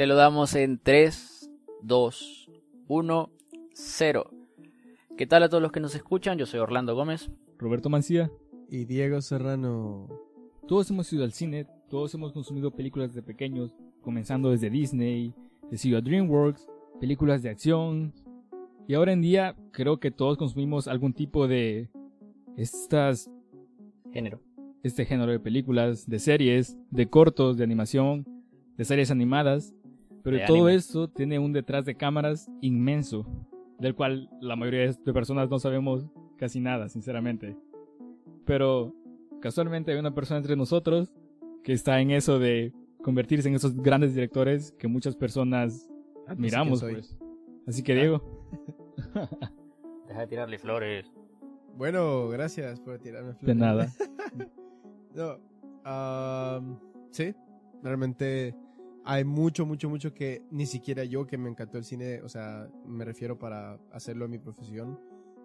Se lo damos en 3, 2, 1, 0. ¿Qué tal a todos los que nos escuchan? Yo soy Orlando Gómez. Roberto Mancía. Y Diego Serrano. Todos hemos ido al cine, todos hemos consumido películas de pequeños, comenzando desde Disney, de DreamWorks, películas de acción. Y ahora en día creo que todos consumimos algún tipo de estas género. Este género de películas, de series, de cortos, de animación, de series animadas. Pero todo esto tiene un detrás de cámaras inmenso, del cual la mayoría de personas no sabemos casi nada, sinceramente. Pero casualmente hay una persona entre nosotros que está en eso de convertirse en esos grandes directores que muchas personas admiramos. Pues. Así que Diego. Deja de tirarle flores. Bueno, gracias por tirarme flores. De nada. no, sí, realmente hay mucho, mucho, mucho que ni siquiera yo que me encantó el cine, o sea, me refiero para hacerlo en mi profesión.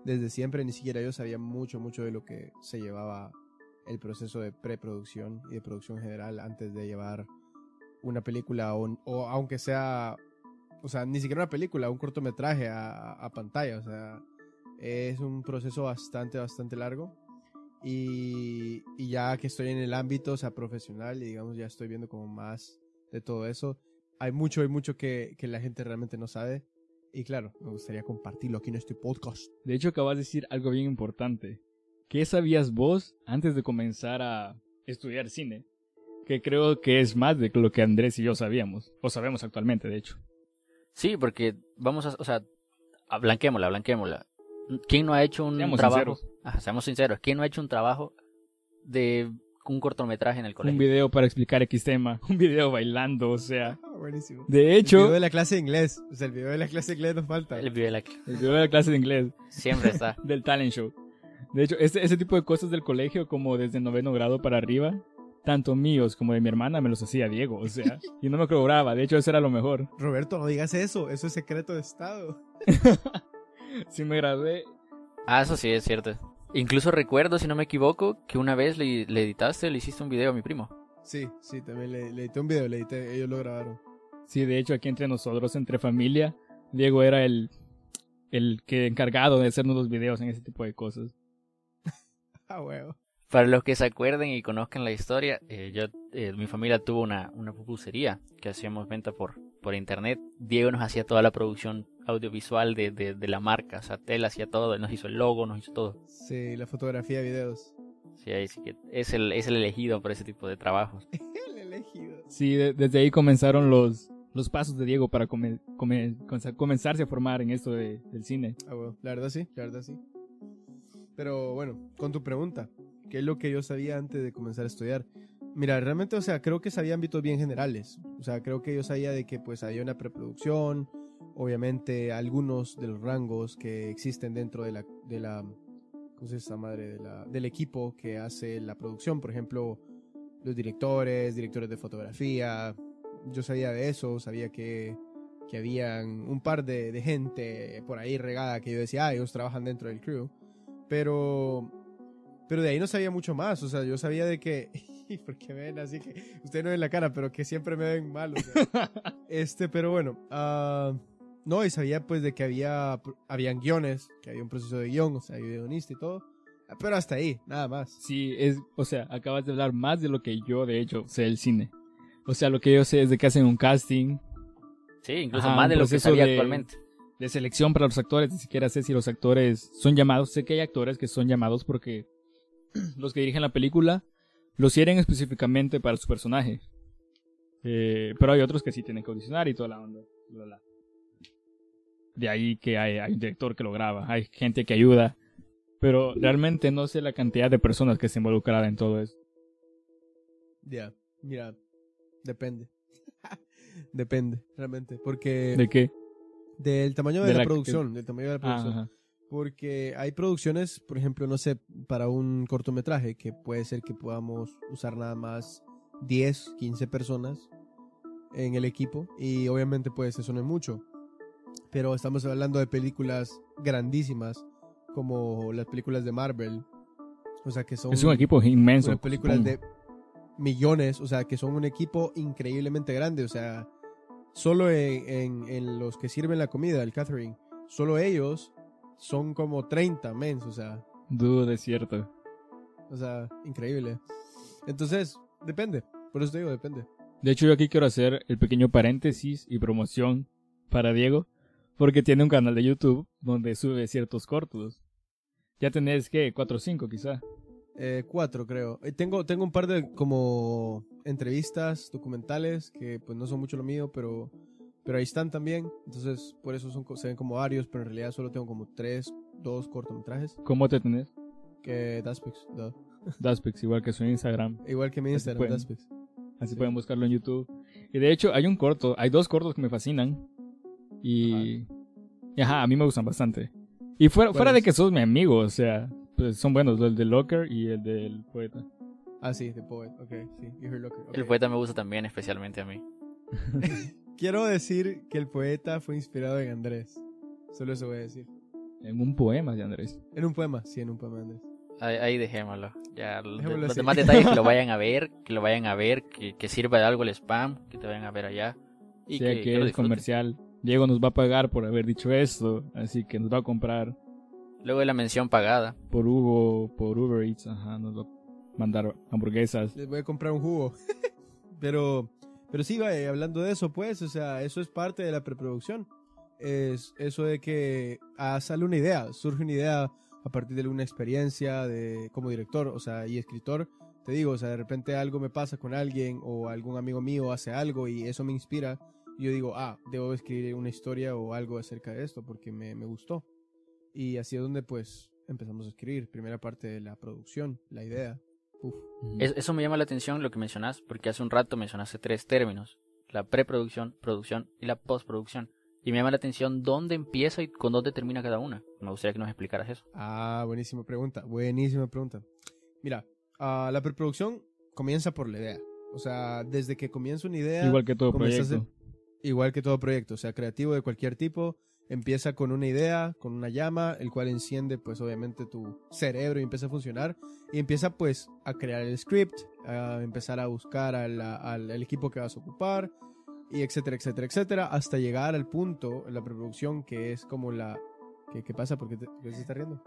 Desde siempre ni siquiera yo sabía mucho, mucho de lo que se llevaba el proceso de preproducción y de producción general antes de llevar una película o, o, aunque sea, o sea, ni siquiera una película, un cortometraje a, pantalla, o sea, es un proceso bastante, bastante largo. Y, ya que estoy en el ámbito, o sea, profesional, y digamos, ya estoy viendo como más de todo eso. Hay mucho, hay mucho que, que la gente realmente no sabe. Y claro, me gustaría compartirlo aquí en este podcast. De hecho, acabas de decir algo bien importante. ¿Qué sabías vos antes de comenzar a estudiar cine? Que creo que es más de lo que Andrés y yo sabíamos. O sabemos actualmente, de hecho. Sí, porque vamos a, o sea, blanquémosla, blanquémosla. ¿Quién no ha hecho un trabajo? Sinceros. seamos sinceros, ¿quién no ha hecho un trabajo de un cortometraje en el colegio. Un video para explicar X tema, un video bailando, o sea. Ah, buenísimo. De hecho. El video de la clase de inglés. O sea, el video de la clase de inglés nos falta. El video de la, el video de la clase de inglés. Siempre está. Del talent show. De hecho, ese, ese tipo de cosas del colegio, como desde noveno grado para arriba, tanto míos como de mi hermana, me los hacía Diego, o sea, y no me cobraba, de hecho eso era lo mejor. Roberto, no digas eso, eso es secreto de Estado. si me gradué. Ah, eso sí, es cierto. Incluso recuerdo, si no me equivoco, que una vez le, editaste, le hiciste un video a mi primo. Sí, sí, también le, edité un video, le edité, ellos lo grabaron. Sí, de hecho, aquí entre nosotros, entre familia, Diego era el, el que encargado de hacernos los videos en ese tipo de cosas. ah, huevo. Para los que se acuerden y conozcan la historia, eh, yo, eh, mi familia tuvo una, una pupusería que hacíamos venta por, por internet. Diego nos hacía toda la producción audiovisual de, de, la marca. O sea, él hacía todo, nos hizo el logo, nos hizo todo. Sí, la fotografía, videos. Sí, ahí sí que es el, es el elegido para ese tipo de trabajos. el elegido. Sí, desde ahí comenzaron los, los pasos de Diego para comenzarse a formar en esto de, del cine. Ah, bueno, la verdad sí, la verdad sí. Pero bueno, con tu pregunta, ¿qué es lo que yo sabía antes de comenzar a estudiar? Mira, realmente, o sea, creo que sabía ámbitos bien generales. O sea, creo que yo sabía de que pues había una preproducción, obviamente algunos de los rangos que existen dentro de la, de la ¿cómo se llama madre? De la, del equipo que hace la producción, por ejemplo, los directores, directores de fotografía, yo sabía de eso, sabía que, que habían un par de, de, gente por ahí regada que yo decía, ah, ellos trabajan dentro del crew, pero, pero de ahí no sabía mucho más, o sea, yo sabía de que, porque ven así que, ustedes no ven la cara, pero que siempre me ven mal, este, pero bueno, uh, no, y sabía pues de que había habían guiones, que había un proceso de guion, o sea, había guionista y todo. Pero hasta ahí, nada más. Sí, es, o sea, acabas de hablar más de lo que yo, de hecho, sé del cine. O sea, lo que yo sé es de que hacen un casting. Sí, incluso más de lo que sabía actualmente. De selección para los actores, ni siquiera sé si los actores son llamados. Sé que hay actores que son llamados porque los que dirigen la película los quieren específicamente para su personaje. Eh, pero hay otros que sí tienen que audicionar y toda la onda. De ahí que hay, un director que lo graba, hay gente que ayuda, pero realmente no sé la cantidad de personas que se involucran en todo eso. Ya, mira, depende. depende, realmente, porque... ¿De qué? Del tamaño de, la, producción, del tamaño de la producción. porque hay producciones, por ejemplo, no sé, para un cortometraje, que puede ser que podamos usar nada más 10, 15 personas en el equipo, y obviamente pues eso no es mucho pero estamos hablando de películas grandísimas como las películas de Marvel. O sea, que son... Es un equipo inmenso. películas de millones, o sea, que son un equipo increíblemente grande, o sea, solo en, en, los que sirven la comida, el catering, solo ellos son como 30 mens, o sea. Dudo de cierto. O sea, increíble. Entonces, depende. Por eso te digo, depende. De hecho, yo aquí quiero hacer el pequeño paréntesis y promoción para Diego, porque tiene un canal de YouTube donde sube ciertos cortos. Ya tenés, ¿qué? ¿Cuatro o cinco quizá? Eh, cuatro, creo. Eh, tengo, tengo un par de como entrevistas, documentales, que pues no son mucho lo mío, pero, pero ahí están también. Entonces, por eso son, se ven como varios, pero en realidad solo tengo como tres, dos cortometrajes. ¿Cómo te tenés? Que Daspix, Daspix, igual que su Instagram. Igual que mi Instagram, Daspix. Así pueden buscarlo en YouTube. Y de hecho, hay un corto, hay dos cortos que me fascinan. Y. Ajá, a mí me gustan bastante. Y fuera, fuera de que sos mi amigo, o sea, pues son buenos, el de Locker y el del poeta. Ah, sí, The Poet, ok, sí, Locker. El poeta me gusta también, especialmente a mí. Quiero decir que el poeta fue inspirado en Andrés. Solo eso voy a decir. En un poema de Andrés. En un poema, sí, en un poema de Andrés. Ahí, dejémoslo. Ya, los demás detalles que lo vayan a ver, que lo vayan a ver, que, sirva de algo el spam, que te vayan a ver allá. Y que, que es comercial. Diego nos va a pagar por haber dicho esto, así que nos va a comprar. Luego de la mención pagada. Por Hugo, por Uber Eats, ajá, nos va a mandar hamburguesas. Les voy a comprar un jugo. pero, pero sí, vaya, hablando de eso, pues, o sea, eso es parte de la preproducción. Es eso de que ah, sale una idea, surge una idea a partir de alguna experiencia de, como director, o sea, y escritor. Te digo, o sea, de repente algo me pasa con alguien o algún amigo mío hace algo y eso me inspira. Y yo digo, ah, debo escribir una historia o algo acerca de esto porque me, me gustó. Y así es donde pues empezamos a escribir. Primera parte de la producción, la idea. eso me llama la atención lo que mencionas, porque hace un rato mencionaste tres términos. La preproducción, producción y la postproducción. Y me llama la atención dónde empieza y con dónde termina cada una. Me gustaría que nos explicaras eso. Ah, buenísima pregunta. Buenísima pregunta. Mira, uh, la preproducción comienza por la idea. O sea, desde que comienza una idea. Igual que todo proyecto. Igual que todo proyecto. Sea, creativo de cualquier tipo. Empieza con una idea, con una llama, el cual enciende, pues, obviamente, tu cerebro y empieza a funcionar. Y empieza, pues, a crear el script, a empezar a buscar al, al equipo que vas a ocupar y etcétera, etcétera, etcétera, hasta llegar al punto en la preproducción que es como la... ¿Qué, pasa? ¿Por qué, te, se riendo?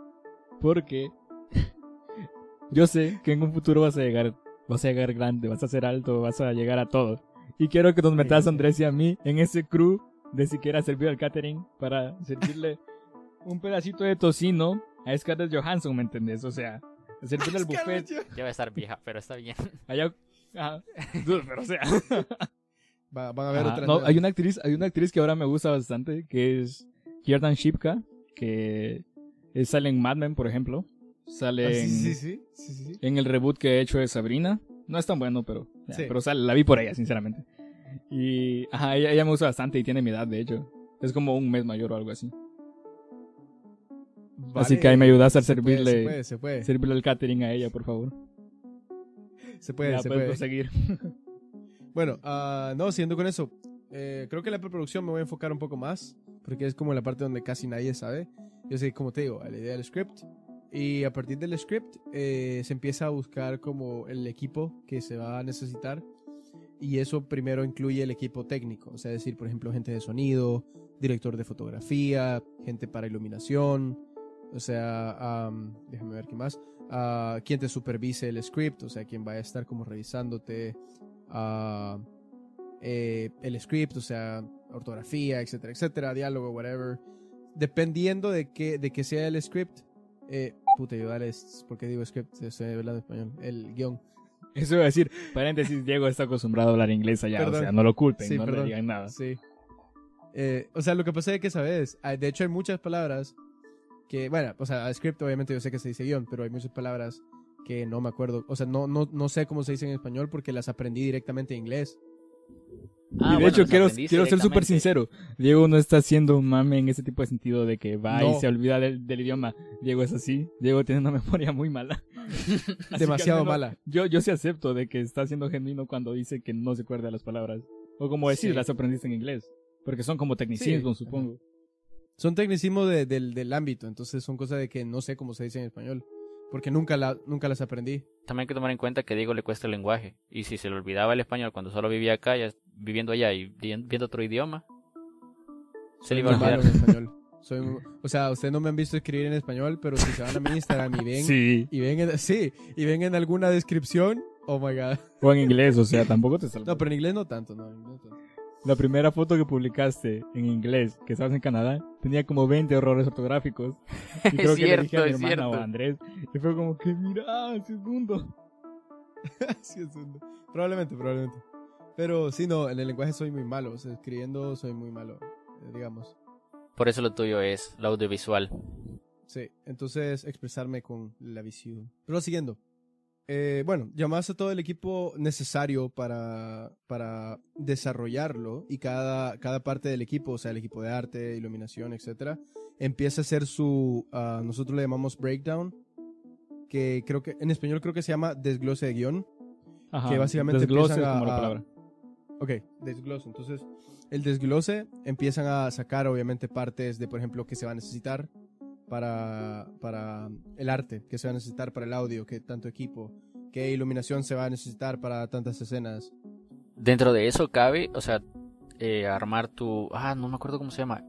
Porque yo sé que en un futuro vas a llegar, vas a llegar grande, vas a ser alto, vas a llegar a todo. Y quiero que nos metas a Andrés y a mí en ese crew de siquiera servir al catering para servirle un pedacito de tocino a Scarlett Johansson, ¿me entendés? O sea, servirle al buffet. Ya va a estar vieja, pero está bien. Allá, pero o sea. van a ver otra. No, hay una actriz, hay una actriz que ahora me gusta bastante, que es Kierdan Shipka, que sale en Mad Men, por ejemplo. Sale ah, en, en el reboot que he hecho de Sabrina. No es tan bueno, pero, pero sale, la vi por ella, sinceramente. Y ajá, ella, me gusta bastante y tiene mi edad, de hecho. Es como un mes mayor o algo así. así que ahí me ayudas a servirle, servirle el catering a ella, por favor. Se puede, ya se puede. seguir. Bueno, uh, no, siguiendo con eso, eh, creo que la preproducción me voy a enfocar un poco más, porque es como la parte donde casi nadie sabe. Yo sé, como te digo, la idea del script. Y a partir del script eh, se empieza a buscar como el equipo que se va a necesitar. Y eso primero incluye el equipo técnico, o sea, decir, por ejemplo, gente de sonido, director de fotografía, gente para iluminación, o sea, déjame ver qué más, uh, quien te supervise el script, o sea, quien vaya a estar como revisándote eh, el script, o sea, ortografía, etcétera, etcétera, diálogo, whatever. Dependiendo de que, de que sea el script, eh, puta, yo dale, porque digo script, estoy hablando español, el guion. Eso iba a decir, paréntesis, Diego está acostumbrado a hablar inglés allá, o sea, no lo culpen, no le digan nada. Sí. Eh, o sea, lo que pasa es que, ¿sabes? Ah, de hecho, hay muchas palabras que, bueno, o sea, script obviamente yo sé que se dice guion, pero hay muchas palabras que no me acuerdo, o sea, no, no, no sé cómo se dice en español porque las aprendí directamente en inglés. Ah, y de hecho, quiero, quiero ser súper sincero. Diego no está haciendo un mame en ese tipo de sentido de que va y se olvida del, idioma. Diego es así. Diego tiene una memoria muy mala. Demasiado mala. Yo, yo sí acepto de que está siendo genuino cuando dice que no se acuerda de las palabras. O como decir, las aprendiste en inglés. Porque son como tecnicismos, supongo. Son tecnicismos del, del ámbito, entonces son cosas de que no sé cómo se dice en español porque nunca, la, nunca las aprendí. También hay que tomar en cuenta que Diego le cuesta el lenguaje, y si se le olvidaba el español cuando solo vivía acá, ya viviendo allá y viendo otro idioma, se le iba a olvidar. En español. Soy, o sea, ustedes no me han visto escribir en español, pero si se van a mi Instagram y ven, sí. y ven, en, sí, y ven en alguna descripción, oh my god. O en inglés, o sea, tampoco te sale. No, pero en inglés no tanto, no, no tanto. La primera foto que publicaste en inglés, que estabas en Canadá, tenía como 20 errores ortográficos. Y creo que le dije a mi hermana o a Andrés. Y fue como que, mira, así es mundo. así es mundo. Probablemente, probablemente. Pero sí, no, en el lenguaje soy muy malo. O sea, escribiendo soy muy malo, eh, digamos. Por eso lo tuyo es la audiovisual. Sí, entonces expresarme con la visión. Pero siguiendo. Eh, bueno, llamaste a todo el equipo necesario para, para desarrollarlo y cada, cada parte del equipo, o sea, el equipo de arte, iluminación, etcétera, empieza a hacer su, uh, nosotros le llamamos breakdown, que creo que en español creo que se llama desglose de guion, Ajá, que básicamente desglose como la palabra. Ok, desglose. Entonces, el desglose empiezan a sacar obviamente partes de, por ejemplo, que se va a necesitar para, para el arte, que se va a necesitar para el audio, que tanto equipo, qué iluminación se va a necesitar para tantas escenas. Dentro de eso cabe, o sea, eh, armar tu... Ah, no me acuerdo cómo se llama.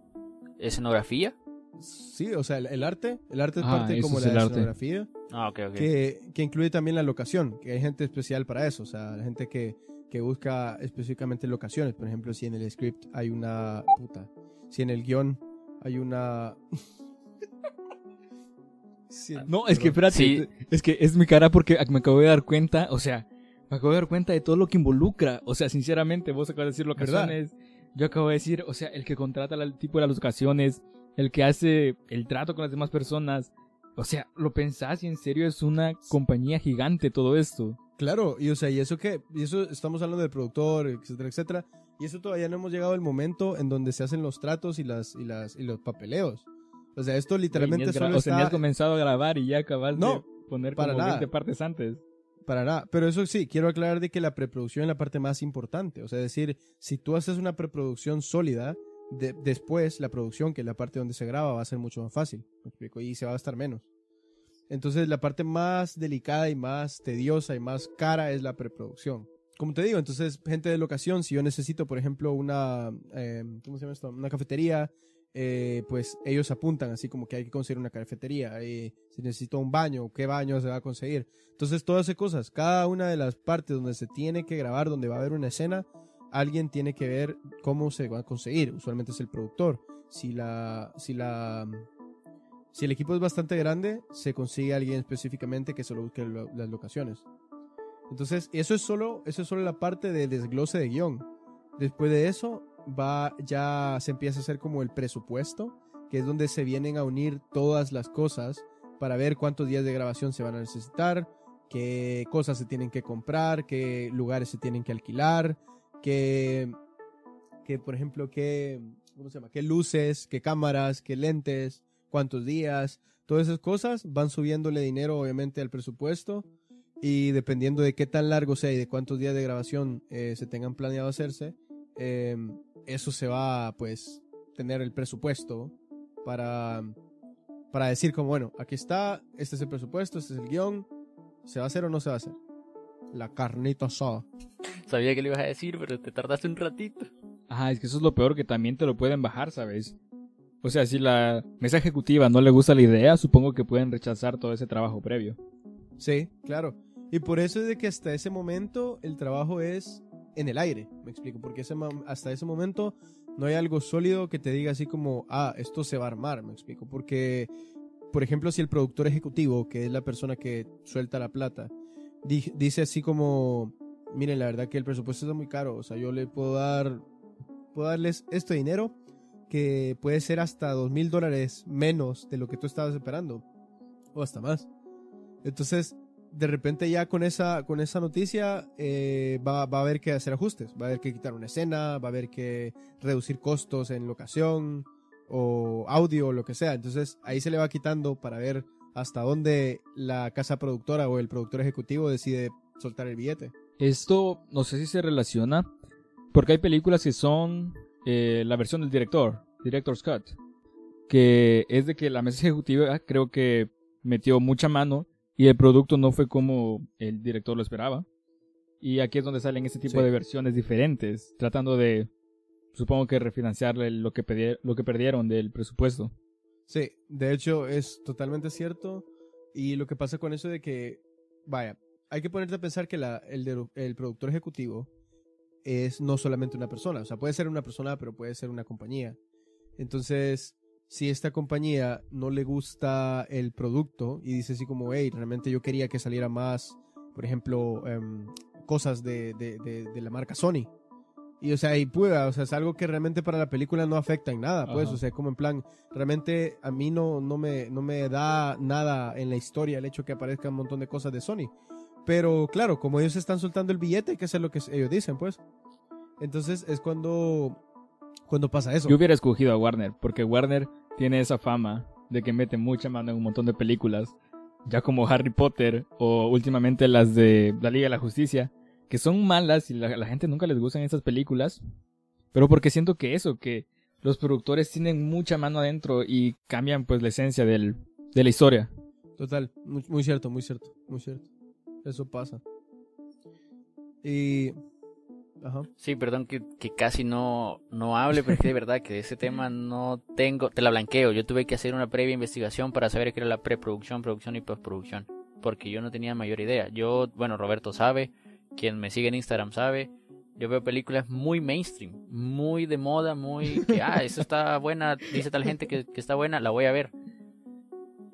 ¿Escenografía? Sí, o sea, el, arte, el arte es ah, parte como la escenografía. Ah, ok, ok. Que, que incluye también la locación, que hay gente especial para eso, o sea, la gente que que busca específicamente locaciones. Por ejemplo, si en el script hay una puta, si en el guion hay una no, es que espérate, es que es mi cara porque me acabo de dar cuenta, o sea, me acabo de dar cuenta de todo lo que involucra. O sea, sinceramente, vos acabas de decir locaciones, yo acabo de decir, o sea, el que contrata el tipo de las locaciones, el que hace el trato con las demás personas. O sea, lo pensás y en serio es una compañía gigante todo esto. Claro, y o sea, y eso que, y eso estamos hablando del productor, etcétera, etcétera, y eso todavía no hemos llegado al momento en donde se hacen los tratos y las, y las, y los papeleos. O sea, esto literalmente solo está... O tenías comenzado a grabar y ya acabas de poner para como nada. partes antes. Para nada, pero eso sí, quiero aclarar de que la preproducción es la parte más importante. O sea, decir, si tú haces una preproducción sólida, después la producción, que es la parte donde se graba, va a ser mucho más fácil. ¿Me explico? Y se va a gastar menos. Entonces la parte más delicada y más tediosa y más cara es la preproducción. Como te digo, entonces gente de locación, si yo necesito, por ejemplo, una, eh, ¿cómo se llama esto? Una cafetería, eh, pues ellos apuntan así como que hay que conseguir una cafetería, eh, si necesito un baño, qué baño se va a conseguir. Entonces todas esas cosas, cada una de las partes donde se tiene que grabar, donde va a haber una escena, alguien tiene que ver cómo se va a conseguir. Usualmente es el productor. Si la, si la si el equipo es bastante grande, se consigue alguien específicamente que solo busque las locaciones. Entonces, eso es solo, eso es solo la parte de desglose de guion. Después de eso, va, ya se empieza a hacer como el presupuesto, que es donde se vienen a unir todas las cosas para ver cuántos días de grabación se van a necesitar, qué cosas se tienen que comprar, qué lugares se tienen que alquilar, qué, qué por ejemplo, qué, ¿cómo se llama? qué luces, qué cámaras, qué lentes, cuántos días, todas esas cosas van subiéndole dinero obviamente al presupuesto y dependiendo de qué tan largo sea y de cuántos días de grabación eh, se tengan planeado hacerse, em, eso se va a pues tener el presupuesto para, para decir como bueno, aquí está, este es el presupuesto, este es el guion, ¿se va a hacer o no se va a hacer? La carnita asada. Sabía que le ibas a decir, pero te tardaste un ratito. Ajá, es que eso es lo peor, que también te lo pueden bajar, ¿sabes? O sea, si la mesa ejecutiva no le gusta la idea, supongo que pueden rechazar todo ese trabajo previo. Sí, claro. Y por eso es de que hasta ese momento el trabajo es en el aire, me explico, porque hasta ese momento no hay algo sólido que te diga así como, ah, esto se va a armar, me explico, porque, por ejemplo, si el productor ejecutivo, que es la persona que suelta la plata, dice así como, miren, la verdad que el presupuesto está muy caro, o sea, yo le puedo dar, puedo darles este dinero, que puede ser hasta dos mil dólares menos de lo que tú estabas esperando o hasta más. Entonces, de repente ya con esa, con esa noticia eh, va, va, a haber que hacer ajustes, va a haber que quitar una escena, va a haber que reducir costos en locación o audio o lo que sea. Entonces ahí se le va quitando para ver hasta dónde la casa productora o el productor ejecutivo decide soltar el billete. Esto no sé si se relaciona porque hay películas que son eh, la versión del director, Director's Cut, que es de que la mesa ejecutiva creo que metió mucha mano y el producto no fue como el director lo esperaba. Y aquí es donde salen ese tipo de versiones diferentes, tratando de, supongo que refinanciarle lo que, lo que perdieron del presupuesto. Sí, de hecho es totalmente cierto. Y lo que pasa con eso de que, vaya, hay que ponerte a pensar que la, el, el productor ejecutivo es no solamente una persona. O sea, puede ser una persona, pero puede ser una compañía. Entonces, si esta compañía no le gusta el producto y dice así como, hey, realmente yo quería que saliera más, por ejemplo, em, cosas de, de, la marca Sony. Y o sea, y pueda, o sea, es algo que realmente para la película no afecta en nada, pues, o sea, como en plan, realmente a mí no, no, me, no me da nada en la historia el hecho que aparezca un montón de cosas de Sony. Pero claro, como ellos están soltando el billete, hay que hacer lo que ellos dicen, pues. Entonces es cuando, cuando pasa eso. Yo hubiera escogido a Warner, porque Warner tiene esa fama de que mete mucha mano en un montón de películas, ya como Harry Potter o últimamente las de la Liga de la Justicia, que son malas y la, la gente nunca les gustan esas películas, pero porque siento que eso, que los productores tienen mucha mano adentro y cambian pues la esencia del, de la historia. Total, muy, muy cierto, muy cierto, muy cierto. Eso pasa. Y Sí, perdón que, casi no, no hable, pero es que de verdad que de ese tema no tengo, te la blanqueo. Yo tuve que hacer una previa investigación para saber qué era la preproducción, producción y postproducción, porque yo no tenía mayor idea. Yo, bueno, Roberto sabe, quien me sigue en Instagram sabe, yo veo películas muy mainstream, muy de moda, muy que, ah, eso está buena, dice tal gente que, está buena, la voy a ver.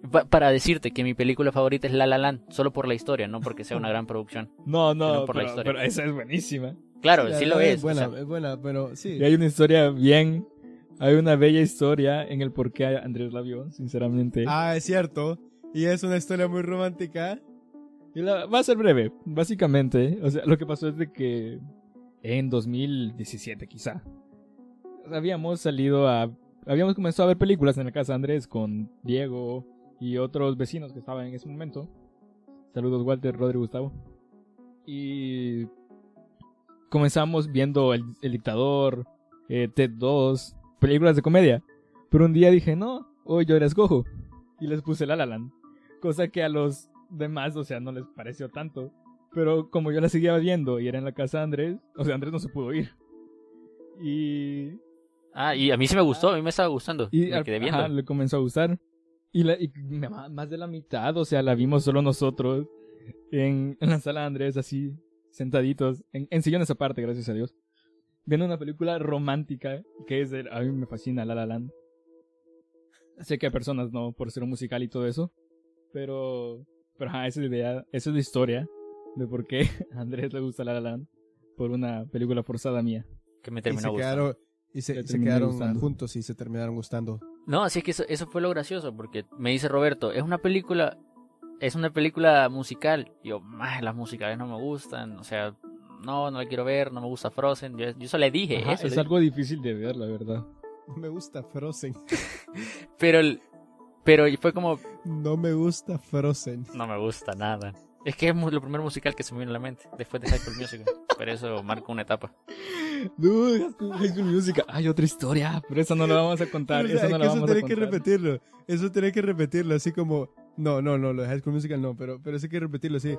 Para decirte que mi película favorita es La La Land, solo por la historia, no porque sea una gran producción. No, no, por la historia. pero esa es buenísima. Claro, sí, lo es. Es buena, es buena, pero sí. Y hay una historia bien. Hay una bella historia en el por qué Andrés la vio, sinceramente. Ah, es cierto. Y es una historia muy romántica. Y la, va a ser breve, básicamente. O sea, lo que pasó es de que en 2017 quizá. Habíamos salido a... Habíamos comenzado a ver películas en la casa de Andrés con Diego y otros vecinos que estaban en ese momento. Saludos Walter, Rodrigo, Gustavo. Y comenzamos viendo El, Dictador, eh, Ted 2, películas de comedia. Pero un día dije, no, hoy yo era escojo. Y les puse La La Land. Cosa que a los demás, o sea, no les pareció tanto. Pero como yo la seguía viendo y era en la casa de Andrés, o sea, Andrés no se pudo ir. Y... Ah, y a mí sí me gustó, a mí me estaba gustando. Y me quedé viendo. le comenzó a gustar. Y, la, y más de la mitad, o sea, la vimos solo nosotros en, en la sala de Andrés, así, sentaditos, en, en sillones aparte, gracias a Dios, viendo una película romántica que es de, a mí me fascina La La Land. Sé que hay personas no por ser un musical y todo eso, pero pero esa es la idea, esa es la historia de por qué a Andrés le gusta La La Land por una película forzada mía. Que me terminó y se Quedaron, y se, quedaron juntos y se terminaron gustando. No, así es que eso, eso fue lo gracioso, porque me dice Roberto, es una película es una película musical. yo, las musicales no me gustan, o sea, no, no la quiero ver, no me gusta Frozen. Yo, yo eso le dije. es algo difícil de ver, la verdad. No me gusta Frozen. pero, pero fue como... No me gusta Frozen. No me gusta nada. Es que es lo primer musical que se me vino a la mente, después de High School Musical. Pero eso marca una etapa. No, High School Musical. Hay otra historia, pero eso no lo vamos a contar. eso no lo vamos a contar. que repetirlo. Eso tiene que repetirlo, así como no, no, no, lo de High School Musical no, pero, pero sí que repetirlo así.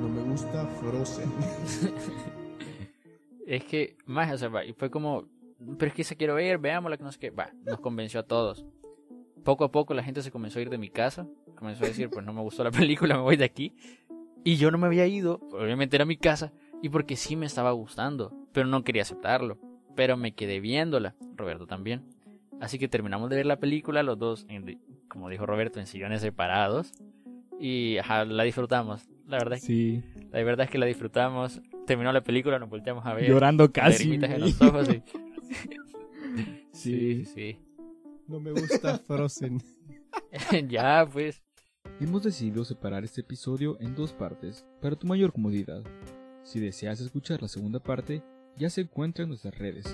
No me gusta Frozen. es que, más, o sea, fue como, pero es que se quiero ver, veámosla, que no sé qué. Va, nos convenció a todos. Poco a poco la gente se comenzó a ir de mi casa. Comenzó a decir, pues no me gustó la película, me voy de aquí. Y yo no me había ido, obviamente era mi casa, y porque sí me estaba gustando, pero no quería aceptarlo. Pero me quedé viéndola, Roberto también. Así que terminamos de ver la película, los dos en, como dijo Roberto, en sillones separados. Y la disfrutamos. La verdad, sí. la verdad es que la disfrutamos. Terminó la película, nos volteamos a ver. Llorando casi. En los ojos sí. sí, sí. No me gusta Frozen. ya, pues. Hemos decidido separar este episodio en dos partes, para tu mayor comodidad. Si deseas escuchar la segunda parte, ya se encuentra en nuestras redes.